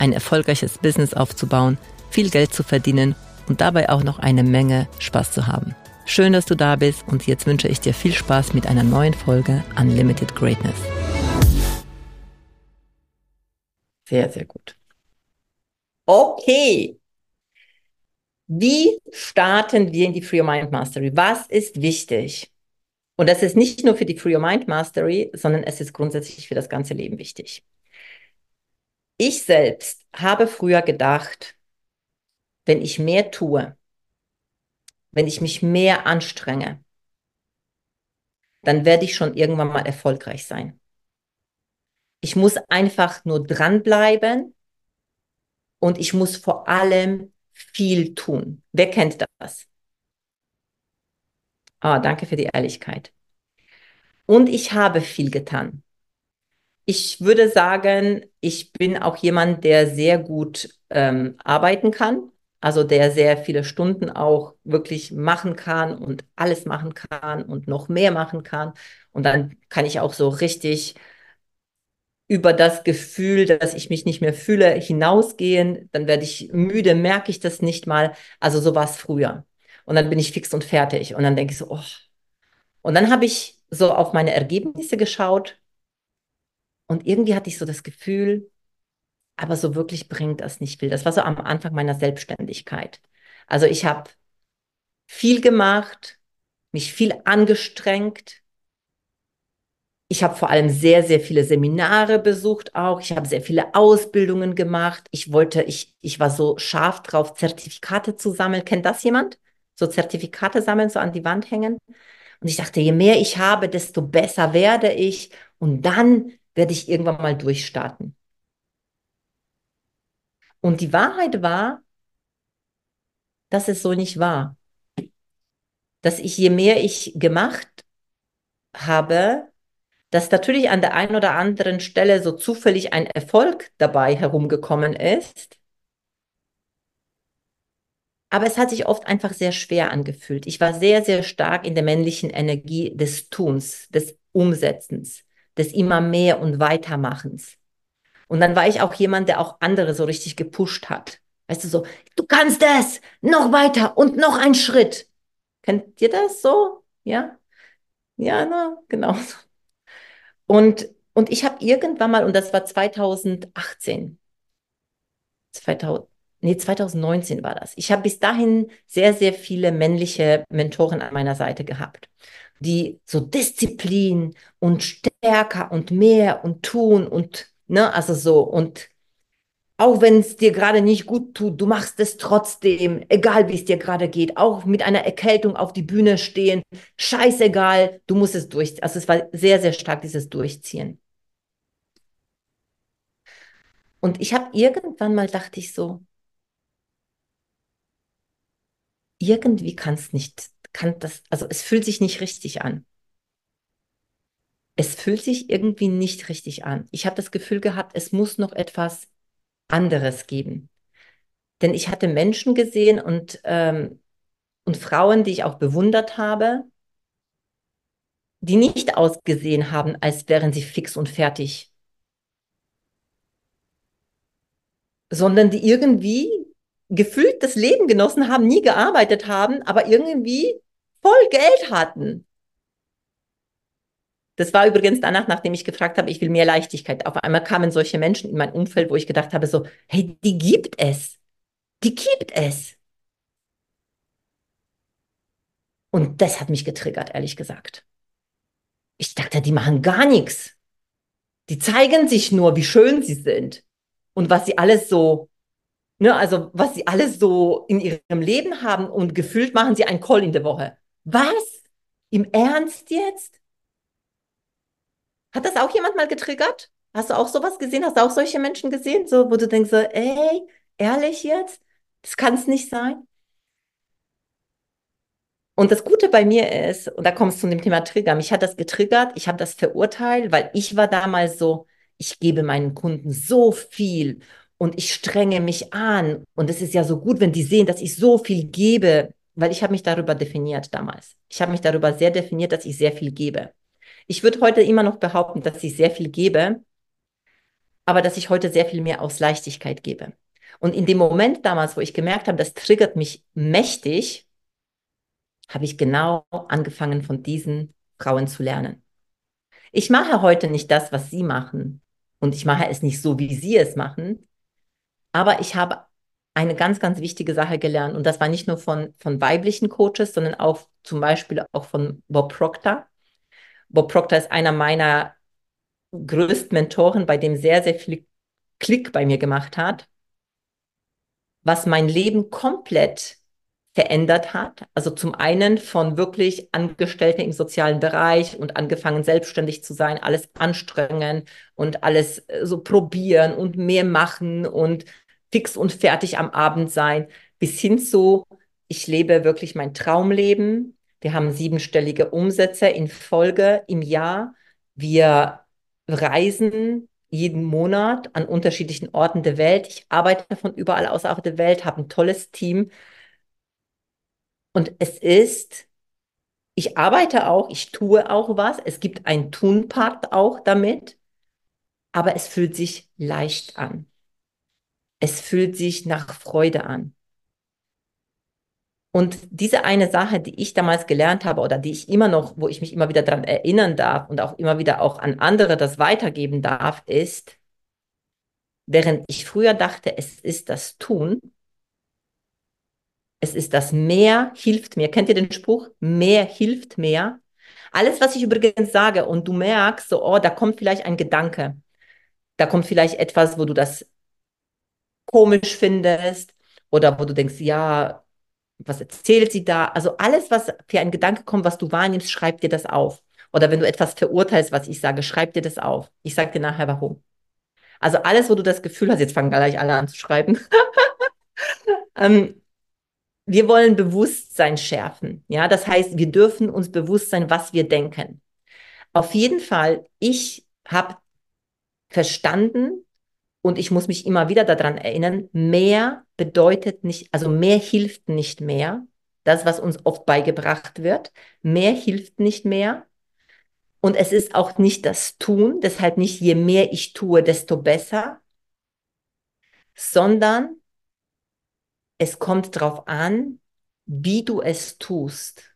ein erfolgreiches Business aufzubauen, viel Geld zu verdienen und dabei auch noch eine Menge Spaß zu haben. Schön, dass du da bist und jetzt wünsche ich dir viel Spaß mit einer neuen Folge Unlimited Greatness. Sehr, sehr gut. Okay. Wie starten wir in die Free Your Mind Mastery? Was ist wichtig? Und das ist nicht nur für die Free Your Mind Mastery, sondern es ist grundsätzlich für das ganze Leben wichtig. Ich selbst habe früher gedacht, wenn ich mehr tue, wenn ich mich mehr anstrenge, dann werde ich schon irgendwann mal erfolgreich sein. Ich muss einfach nur dranbleiben und ich muss vor allem viel tun. Wer kennt das? Ah, danke für die Ehrlichkeit. Und ich habe viel getan. Ich würde sagen, ich bin auch jemand, der sehr gut ähm, arbeiten kann, also der sehr viele Stunden auch wirklich machen kann und alles machen kann und noch mehr machen kann. Und dann kann ich auch so richtig über das Gefühl, dass ich mich nicht mehr fühle, hinausgehen. Dann werde ich müde, merke ich das nicht mal. Also so war es früher. Und dann bin ich fix und fertig. Und dann denke ich so, oh. Und dann habe ich so auf meine Ergebnisse geschaut. Und irgendwie hatte ich so das Gefühl, aber so wirklich bringt das nicht viel. Das war so am Anfang meiner Selbstständigkeit. Also ich habe viel gemacht, mich viel angestrengt. Ich habe vor allem sehr, sehr viele Seminare besucht auch. Ich habe sehr viele Ausbildungen gemacht. Ich wollte, ich, ich war so scharf drauf, Zertifikate zu sammeln. Kennt das jemand? so Zertifikate sammeln, so an die Wand hängen. Und ich dachte, je mehr ich habe, desto besser werde ich. Und dann werde ich irgendwann mal durchstarten. Und die Wahrheit war, dass es so nicht war. Dass ich, je mehr ich gemacht habe, dass natürlich an der einen oder anderen Stelle so zufällig ein Erfolg dabei herumgekommen ist. Aber es hat sich oft einfach sehr schwer angefühlt. Ich war sehr, sehr stark in der männlichen Energie des Tuns, des Umsetzens, des immer mehr und weitermachens. Und dann war ich auch jemand, der auch andere so richtig gepusht hat. Weißt du, so, du kannst es, noch weiter und noch ein Schritt. Kennt ihr das so? Ja? Ja, na, genau. Und, und ich habe irgendwann mal, und das war 2018, 2000, nee, 2019 war das. Ich habe bis dahin sehr, sehr viele männliche Mentoren an meiner Seite gehabt, die so Disziplin und stärker und mehr und tun und, ne, also so und auch wenn es dir gerade nicht gut tut, du machst es trotzdem, egal wie es dir gerade geht, auch mit einer Erkältung auf die Bühne stehen, scheißegal, du musst es durchziehen. Also es war sehr, sehr stark dieses Durchziehen. Und ich habe irgendwann mal dachte ich so, irgendwie kann es nicht, kann das, also es fühlt sich nicht richtig an. Es fühlt sich irgendwie nicht richtig an. Ich habe das Gefühl gehabt, es muss noch etwas anderes geben. Denn ich hatte Menschen gesehen und, ähm, und Frauen, die ich auch bewundert habe, die nicht ausgesehen haben, als wären sie fix und fertig, sondern die irgendwie gefühlt das Leben genossen haben, nie gearbeitet haben, aber irgendwie voll Geld hatten. Das war übrigens danach, nachdem ich gefragt habe, ich will mehr Leichtigkeit. Auf einmal kamen solche Menschen in mein Umfeld, wo ich gedacht habe, so, hey, die gibt es. Die gibt es. Und das hat mich getriggert, ehrlich gesagt. Ich dachte, die machen gar nichts. Die zeigen sich nur, wie schön sie sind und was sie alles so Ne, also was sie alles so in ihrem Leben haben und gefühlt machen sie einen Call in der Woche. Was? Im Ernst jetzt? Hat das auch jemand mal getriggert? Hast du auch sowas gesehen? Hast du auch solche Menschen gesehen, so, wo du denkst, so, ey, ehrlich jetzt? Das kann es nicht sein. Und das Gute bei mir ist, und da kommst du zu dem Thema Trigger, mich hat das getriggert, ich habe das verurteilt, weil ich war damals so, ich gebe meinen Kunden so viel und ich strenge mich an. Und es ist ja so gut, wenn die sehen, dass ich so viel gebe, weil ich habe mich darüber definiert damals. Ich habe mich darüber sehr definiert, dass ich sehr viel gebe. Ich würde heute immer noch behaupten, dass ich sehr viel gebe, aber dass ich heute sehr viel mehr aus Leichtigkeit gebe. Und in dem Moment damals, wo ich gemerkt habe, das triggert mich mächtig, habe ich genau angefangen, von diesen Frauen zu lernen. Ich mache heute nicht das, was sie machen. Und ich mache es nicht so, wie sie es machen. Aber ich habe eine ganz, ganz wichtige Sache gelernt. Und das war nicht nur von, von weiblichen Coaches, sondern auch zum Beispiel auch von Bob Proctor. Bob Proctor ist einer meiner größten Mentoren, bei dem sehr, sehr viel Klick bei mir gemacht hat, was mein Leben komplett verändert hat. Also zum einen von wirklich Angestellten im sozialen Bereich und angefangen selbstständig zu sein, alles anstrengen und alles äh, so probieren und mehr machen und fix und fertig am Abend sein, bis hin zu, ich lebe wirklich mein Traumleben. Wir haben siebenstellige Umsätze in Folge im Jahr. Wir reisen jeden Monat an unterschiedlichen Orten der Welt. Ich arbeite von überall aus auf der Welt, habe ein tolles Team und es ist, ich arbeite auch, ich tue auch was. Es gibt einen Tun-Part auch damit, aber es fühlt sich leicht an. Es fühlt sich nach Freude an. Und diese eine Sache, die ich damals gelernt habe oder die ich immer noch, wo ich mich immer wieder daran erinnern darf und auch immer wieder auch an andere das weitergeben darf, ist, während ich früher dachte, es ist das Tun, es ist das Mehr hilft mir. Kennt ihr den Spruch? Mehr hilft mehr. Alles, was ich übrigens sage und du merkst, so, oh, da kommt vielleicht ein Gedanke. Da kommt vielleicht etwas, wo du das komisch findest oder wo du denkst, ja, was erzählt sie da? Also alles, was für ein Gedanke kommt, was du wahrnimmst, schreib dir das auf. Oder wenn du etwas verurteilst, was ich sage, schreib dir das auf. Ich sage dir nachher warum. Also alles, wo du das Gefühl hast, jetzt fangen gleich alle an zu schreiben. ähm, wir wollen Bewusstsein schärfen. Ja, das heißt, wir dürfen uns bewusst sein, was wir denken. Auf jeden Fall, ich habe verstanden und ich muss mich immer wieder daran erinnern, mehr bedeutet nicht, also mehr hilft nicht mehr. Das, was uns oft beigebracht wird. Mehr hilft nicht mehr. Und es ist auch nicht das Tun, deshalb nicht je mehr ich tue, desto besser, sondern es kommt darauf an, wie du es tust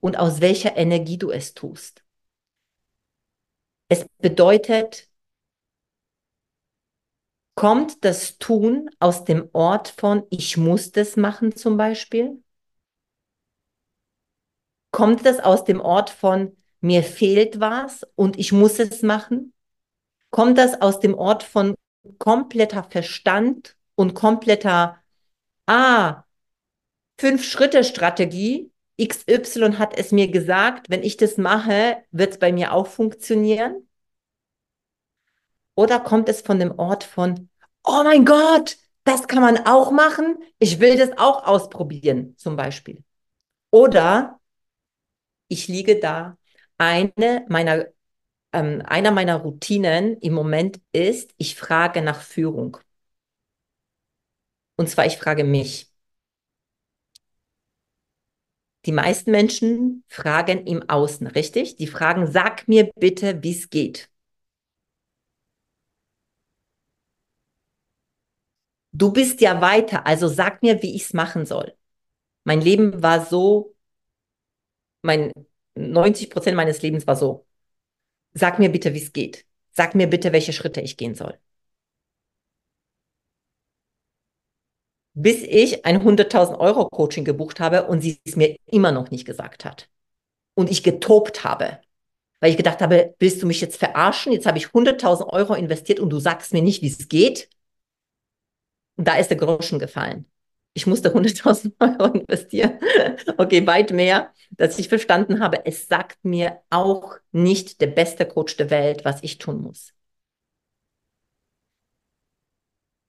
und aus welcher Energie du es tust. Es bedeutet, kommt das Tun aus dem Ort von ich muss das machen zum Beispiel? Kommt das aus dem Ort von mir fehlt was und ich muss es machen? Kommt das aus dem Ort von kompletter Verstand und kompletter ah, Fünf-Schritte-Strategie, XY hat es mir gesagt, wenn ich das mache, wird es bei mir auch funktionieren? Oder kommt es von dem Ort von, oh mein Gott, das kann man auch machen, ich will das auch ausprobieren, zum Beispiel. Oder ich liege da, eine meiner, ähm, einer meiner Routinen im Moment ist, ich frage nach Führung. Und zwar, ich frage mich. Die meisten Menschen fragen im Außen, richtig? Die fragen, sag mir bitte, wie es geht. Du bist ja weiter, also sag mir, wie ich es machen soll. Mein Leben war so, mein 90 Prozent meines Lebens war so. Sag mir bitte, wie es geht. Sag mir bitte, welche Schritte ich gehen soll. Bis ich ein 100.000 Euro Coaching gebucht habe und sie es mir immer noch nicht gesagt hat. Und ich getobt habe, weil ich gedacht habe, willst du mich jetzt verarschen? Jetzt habe ich 100.000 Euro investiert und du sagst mir nicht, wie es geht. Und da ist der Groschen gefallen. Ich musste 100.000 Euro investieren. okay, weit mehr, dass ich verstanden habe, es sagt mir auch nicht der beste Coach der Welt, was ich tun muss.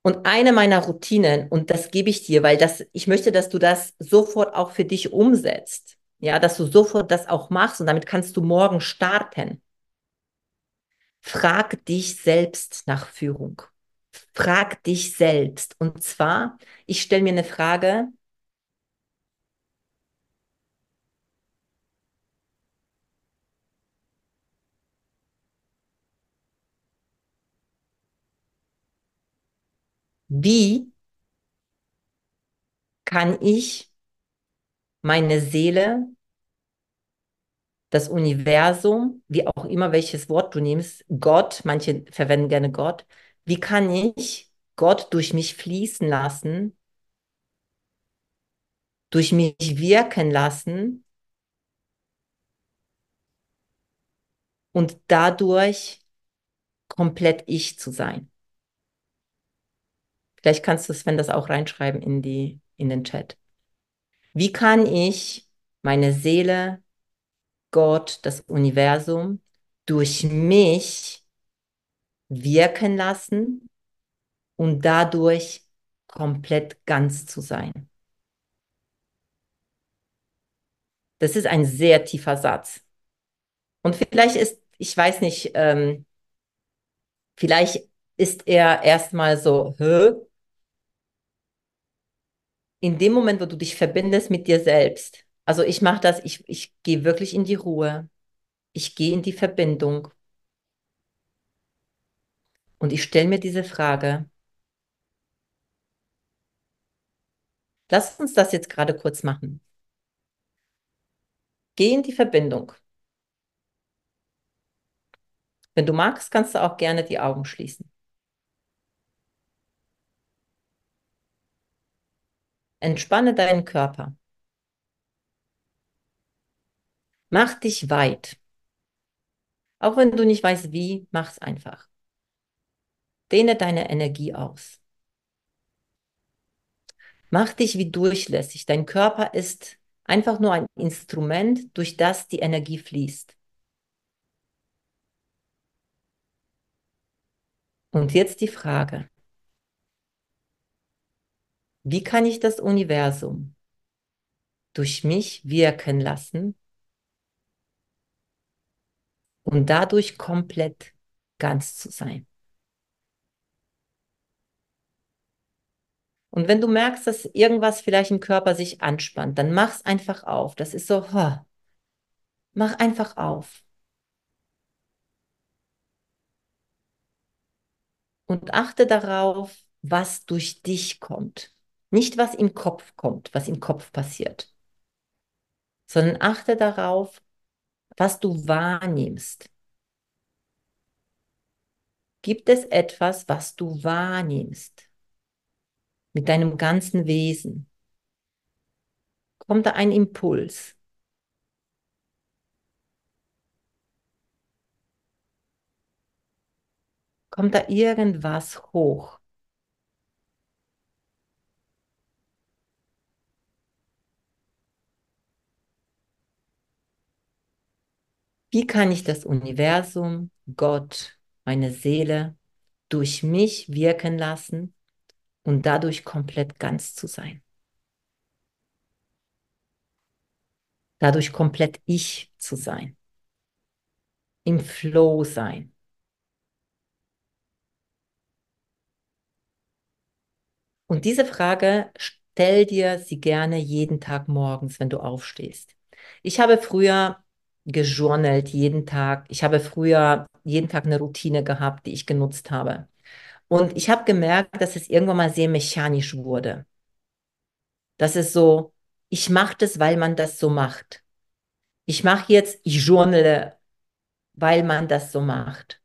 Und eine meiner Routinen, und das gebe ich dir, weil das, ich möchte, dass du das sofort auch für dich umsetzt. Ja, dass du sofort das auch machst und damit kannst du morgen starten. Frag dich selbst nach Führung. Frag dich selbst. Und zwar, ich stelle mir eine Frage, wie kann ich meine Seele, das Universum, wie auch immer welches Wort du nimmst, Gott, manche verwenden gerne Gott, wie kann ich Gott durch mich fließen lassen, durch mich wirken lassen und dadurch komplett ich zu sein. Vielleicht kannst du es, wenn das auch reinschreiben in die, in den Chat. Wie kann ich meine Seele, Gott, das Universum durch mich wirken lassen und dadurch komplett ganz zu sein? Das ist ein sehr tiefer Satz. Und vielleicht ist, ich weiß nicht, ähm, vielleicht ist er erstmal so, Hö? In dem Moment, wo du dich verbindest mit dir selbst, also ich mache das, ich, ich gehe wirklich in die Ruhe, ich gehe in die Verbindung und ich stelle mir diese Frage, lass uns das jetzt gerade kurz machen. Geh in die Verbindung. Wenn du magst, kannst du auch gerne die Augen schließen. Entspanne deinen Körper. Mach dich weit. Auch wenn du nicht weißt wie, mach's einfach. Dehne deine Energie aus. Mach dich wie durchlässig. Dein Körper ist einfach nur ein Instrument, durch das die Energie fließt. Und jetzt die Frage, wie kann ich das Universum durch mich wirken lassen und dadurch komplett ganz zu sein? Und wenn du merkst, dass irgendwas vielleicht im Körper sich anspannt, dann mach's einfach auf. Das ist so, huh. mach einfach auf. Und achte darauf, was durch dich kommt. Nicht, was im Kopf kommt, was im Kopf passiert, sondern achte darauf, was du wahrnimmst. Gibt es etwas, was du wahrnimmst? Mit deinem ganzen Wesen? Kommt da ein Impuls? Kommt da irgendwas hoch? Wie kann ich das Universum, Gott, meine Seele durch mich wirken lassen und dadurch komplett ganz zu sein? Dadurch komplett ich zu sein. Im Flow sein. Und diese Frage stell dir sie gerne jeden Tag morgens, wenn du aufstehst. Ich habe früher gejournalt jeden Tag. Ich habe früher jeden Tag eine Routine gehabt, die ich genutzt habe. Und ich habe gemerkt, dass es irgendwann mal sehr mechanisch wurde. Das ist so, ich mache das, weil man das so macht. Ich mache jetzt, ich journale, weil man das so macht.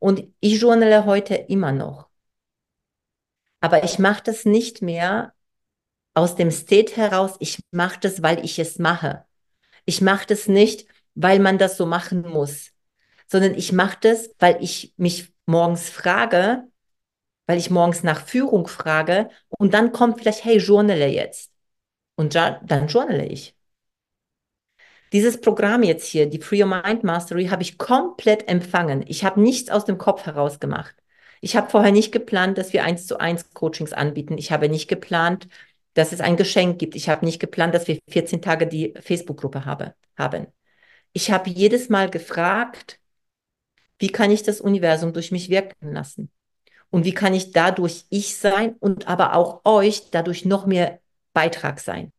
Und ich journale heute immer noch. Aber ich mache das nicht mehr aus dem State heraus, ich mache das, weil ich es mache. Ich mache das nicht, weil man das so machen muss, sondern ich mache das, weil ich mich morgens frage, weil ich morgens nach Führung frage und dann kommt vielleicht, hey, journale jetzt. Und dann journale ich. Dieses Programm jetzt hier, die Free Your Mind Mastery, habe ich komplett empfangen. Ich habe nichts aus dem Kopf heraus gemacht. Ich habe vorher nicht geplant, dass wir eins zu eins Coachings anbieten. Ich habe nicht geplant, dass es ein Geschenk gibt. Ich habe nicht geplant, dass wir 14 Tage die Facebook-Gruppe habe, haben. Ich habe jedes Mal gefragt, wie kann ich das Universum durch mich wirken lassen? Und wie kann ich dadurch ich sein und aber auch euch dadurch noch mehr Beitrag sein?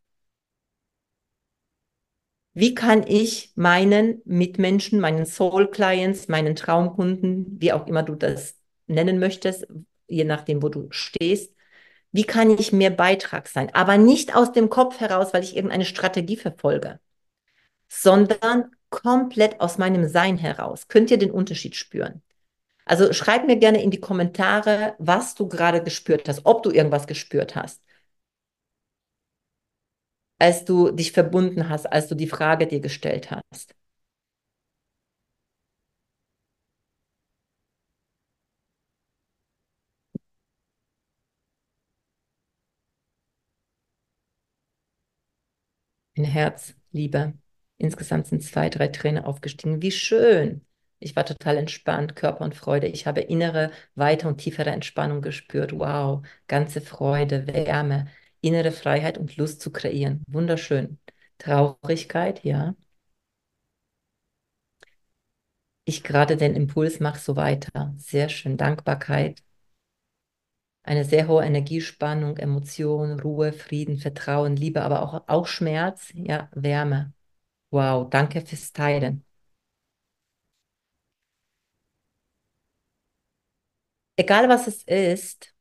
Wie kann ich meinen Mitmenschen, meinen Soul Clients, meinen Traumkunden, wie auch immer du das nennen möchtest, je nachdem, wo du stehst, wie kann ich mehr Beitrag sein? Aber nicht aus dem Kopf heraus, weil ich irgendeine Strategie verfolge, sondern komplett aus meinem Sein heraus. Könnt ihr den Unterschied spüren? Also schreib mir gerne in die Kommentare, was du gerade gespürt hast, ob du irgendwas gespürt hast, als du dich verbunden hast, als du die Frage dir gestellt hast. Ein Herz, Liebe. Insgesamt sind zwei, drei Tränen aufgestiegen. Wie schön. Ich war total entspannt, Körper und Freude. Ich habe innere, weite und tiefere Entspannung gespürt. Wow, ganze Freude, Wärme, innere Freiheit und Lust zu kreieren. Wunderschön. Traurigkeit, ja. Ich gerade den Impuls mache so weiter. Sehr schön. Dankbarkeit. Eine sehr hohe Energiespannung, Emotion, Ruhe, Frieden, Vertrauen, Liebe, aber auch, auch Schmerz, ja, Wärme. Wow, danke fürs Teilen. Egal was es ist,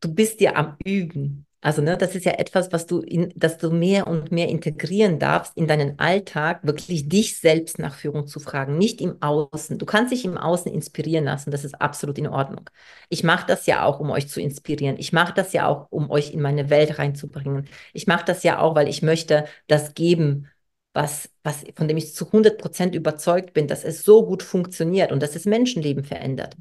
du bist ja am Üben. Also, ne, das ist ja etwas, was du in, dass du mehr und mehr integrieren darfst in deinen Alltag, wirklich dich selbst nach Führung zu fragen, nicht im Außen. Du kannst dich im Außen inspirieren lassen, das ist absolut in Ordnung. Ich mache das ja auch, um euch zu inspirieren. Ich mache das ja auch, um euch in meine Welt reinzubringen. Ich mache das ja auch, weil ich möchte das geben, was, was, von dem ich zu 100 Prozent überzeugt bin, dass es so gut funktioniert und dass es Menschenleben verändert.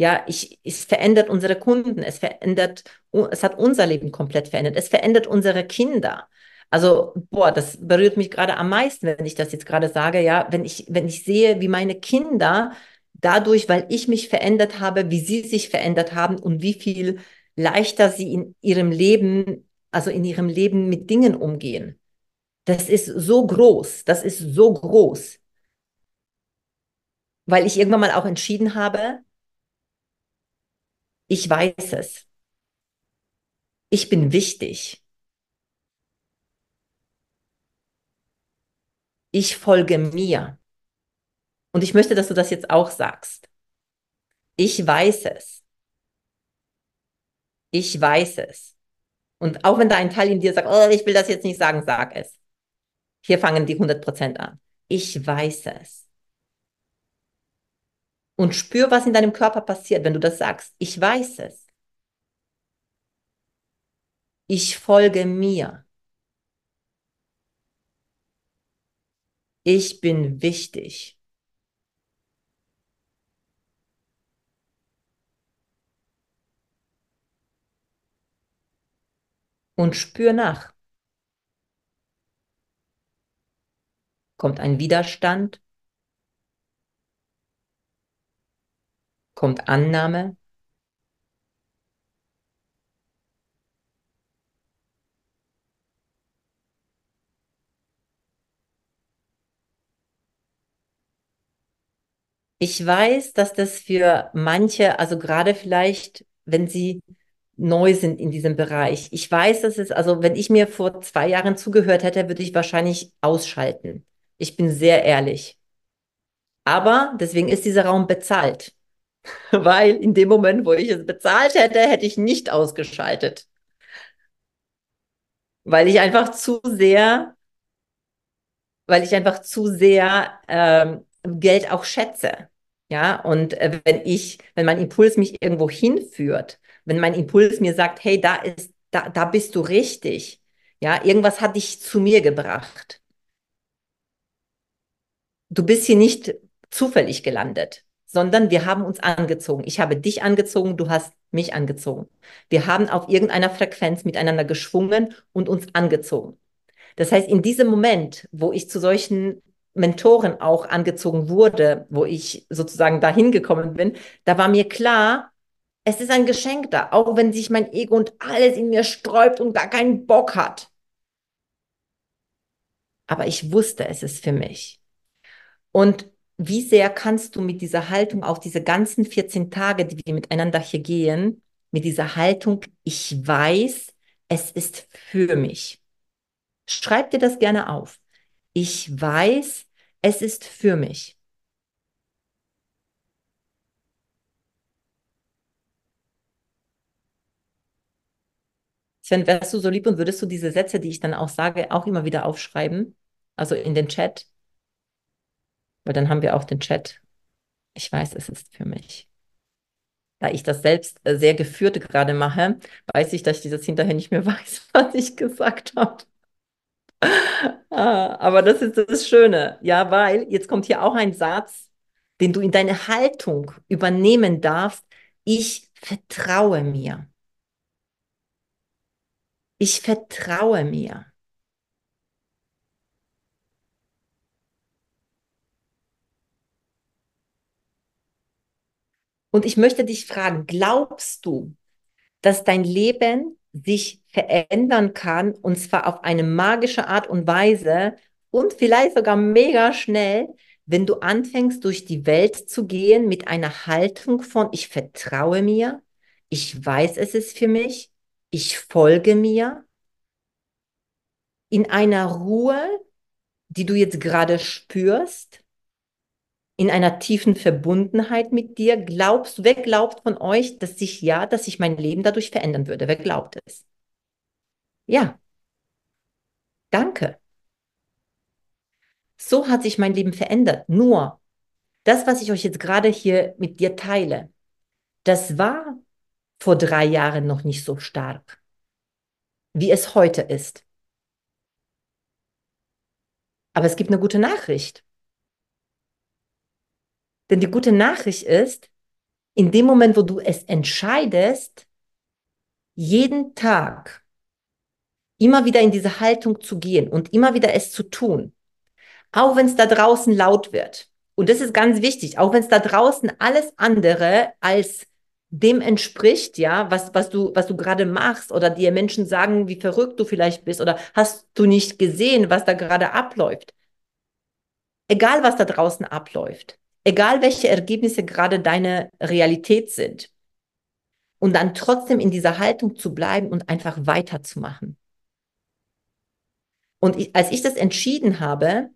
Ja, ich, es verändert unsere Kunden, es verändert, es hat unser Leben komplett verändert, es verändert unsere Kinder. Also, boah, das berührt mich gerade am meisten, wenn ich das jetzt gerade sage, ja, wenn ich, wenn ich sehe, wie meine Kinder dadurch, weil ich mich verändert habe, wie sie sich verändert haben und wie viel leichter sie in ihrem Leben, also in ihrem Leben mit Dingen umgehen. Das ist so groß, das ist so groß. Weil ich irgendwann mal auch entschieden habe, ich weiß es. Ich bin wichtig. Ich folge mir. Und ich möchte, dass du das jetzt auch sagst. Ich weiß es. Ich weiß es. Und auch wenn da ein Teil in dir sagt, oh, ich will das jetzt nicht sagen, sag es. Hier fangen die 100% an. Ich weiß es. Und spür, was in deinem Körper passiert, wenn du das sagst. Ich weiß es. Ich folge mir. Ich bin wichtig. Und spür nach. Kommt ein Widerstand? Kommt Annahme? Ich weiß, dass das für manche, also gerade vielleicht, wenn sie neu sind in diesem Bereich, ich weiß, dass es, also wenn ich mir vor zwei Jahren zugehört hätte, würde ich wahrscheinlich ausschalten. Ich bin sehr ehrlich. Aber deswegen ist dieser Raum bezahlt. Weil in dem Moment, wo ich es bezahlt hätte, hätte ich nicht ausgeschaltet. Weil ich einfach zu sehr, weil ich einfach zu sehr ähm, Geld auch schätze. Ja, und äh, wenn ich, wenn mein Impuls mich irgendwo hinführt, wenn mein Impuls mir sagt, hey, da ist, da, da bist du richtig. Ja, irgendwas hat dich zu mir gebracht du bist hier nicht zufällig gelandet, sondern wir haben uns angezogen. Ich habe dich angezogen, du hast mich angezogen. Wir haben auf irgendeiner Frequenz miteinander geschwungen und uns angezogen. Das heißt, in diesem Moment, wo ich zu solchen Mentoren auch angezogen wurde, wo ich sozusagen dahin gekommen bin, da war mir klar, es ist ein Geschenk da, auch wenn sich mein Ego und alles in mir sträubt und gar keinen Bock hat. Aber ich wusste, es ist für mich. Und wie sehr kannst du mit dieser Haltung auf diese ganzen 14 Tage, die wir miteinander hier gehen, mit dieser Haltung, ich weiß, es ist für mich. Schreib dir das gerne auf. Ich weiß, es ist für mich. Sven, wärst du so lieb und würdest du diese Sätze, die ich dann auch sage, auch immer wieder aufschreiben? Also in den Chat? Weil dann haben wir auch den Chat. Ich weiß, es ist für mich. Da ich das selbst äh, sehr geführt gerade mache, weiß ich, dass ich das hinterher nicht mehr weiß, was ich gesagt habe. ah, aber das ist das Schöne, ja, weil jetzt kommt hier auch ein Satz, den du in deine Haltung übernehmen darfst. Ich vertraue mir. Ich vertraue mir. Und ich möchte dich fragen, glaubst du, dass dein Leben sich verändern kann und zwar auf eine magische Art und Weise und vielleicht sogar mega schnell, wenn du anfängst durch die Welt zu gehen mit einer Haltung von ich vertraue mir, ich weiß, es ist für mich, ich folge mir, in einer Ruhe, die du jetzt gerade spürst, in einer tiefen Verbundenheit mit dir? Glaubst, wer glaubt von euch, dass sich ja, dass sich mein Leben dadurch verändern würde? Wer glaubt es? Ja. Danke. So hat sich mein Leben verändert. Nur das, was ich euch jetzt gerade hier mit dir teile, das war vor drei Jahren noch nicht so stark, wie es heute ist. Aber es gibt eine gute Nachricht. Denn die gute Nachricht ist, in dem Moment, wo du es entscheidest, jeden Tag immer wieder in diese Haltung zu gehen und immer wieder es zu tun, auch wenn es da draußen laut wird. Und das ist ganz wichtig, auch wenn es da draußen alles andere als dem entspricht, ja, was, was du, was du gerade machst oder dir Menschen sagen, wie verrückt du vielleicht bist oder hast du nicht gesehen, was da gerade abläuft. Egal, was da draußen abläuft egal welche Ergebnisse gerade deine Realität sind. Und dann trotzdem in dieser Haltung zu bleiben und einfach weiterzumachen. Und ich, als ich das entschieden habe,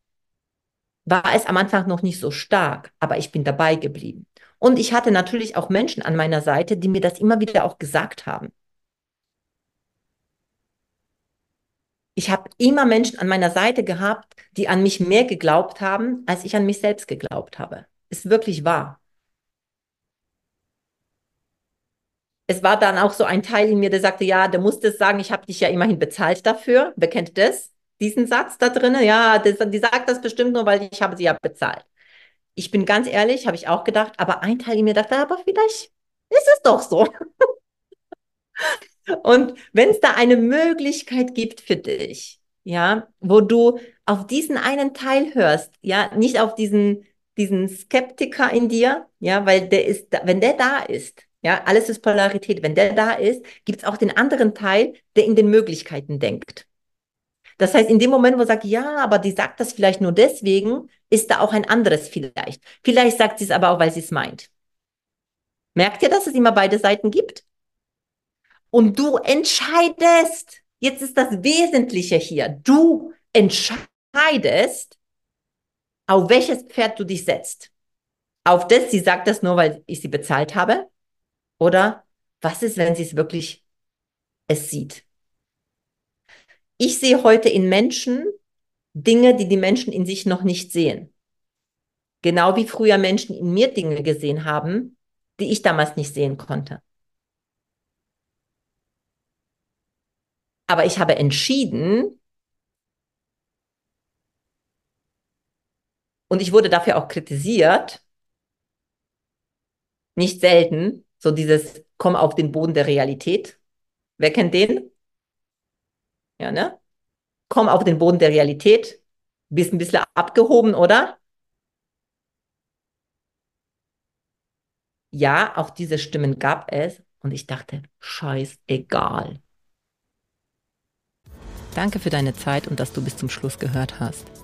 war es am Anfang noch nicht so stark, aber ich bin dabei geblieben. Und ich hatte natürlich auch Menschen an meiner Seite, die mir das immer wieder auch gesagt haben. Ich habe immer Menschen an meiner Seite gehabt, die an mich mehr geglaubt haben, als ich an mich selbst geglaubt habe ist wirklich wahr. Es war dann auch so ein Teil in mir, der sagte, ja, du musst es sagen, ich habe dich ja immerhin bezahlt dafür. Wer kennt das? Diesen Satz da drin? Ja, das, die sagt das bestimmt nur, weil ich habe sie ja bezahlt. Ich bin ganz ehrlich, habe ich auch gedacht, aber ein Teil in mir dachte, aber vielleicht ist es doch so. Und wenn es da eine Möglichkeit gibt für dich, ja, wo du auf diesen einen Teil hörst, ja, nicht auf diesen diesen Skeptiker in dir, ja, weil der ist, wenn der da ist, ja, alles ist Polarität, wenn der da ist, gibt es auch den anderen Teil, der in den Möglichkeiten denkt. Das heißt, in dem Moment, wo er sagt, ja, aber die sagt das vielleicht nur deswegen, ist da auch ein anderes vielleicht. Vielleicht sagt sie es aber auch, weil sie es meint. Merkt ihr, dass es immer beide Seiten gibt? Und du entscheidest, jetzt ist das Wesentliche hier, du entscheidest, auf welches Pferd du dich setzt. Auf das, sie sagt das nur, weil ich sie bezahlt habe? Oder was ist, wenn sie es wirklich es sieht? Ich sehe heute in Menschen Dinge, die die Menschen in sich noch nicht sehen. Genau wie früher Menschen in mir Dinge gesehen haben, die ich damals nicht sehen konnte. Aber ich habe entschieden, Und ich wurde dafür auch kritisiert. Nicht selten. So dieses Komm auf den Boden der Realität. Wer kennt den? Ja, ne? Komm auf den Boden der Realität. Bist ein bisschen abgehoben, oder? Ja, auch diese Stimmen gab es und ich dachte, scheißegal. Danke für deine Zeit und dass du bis zum Schluss gehört hast.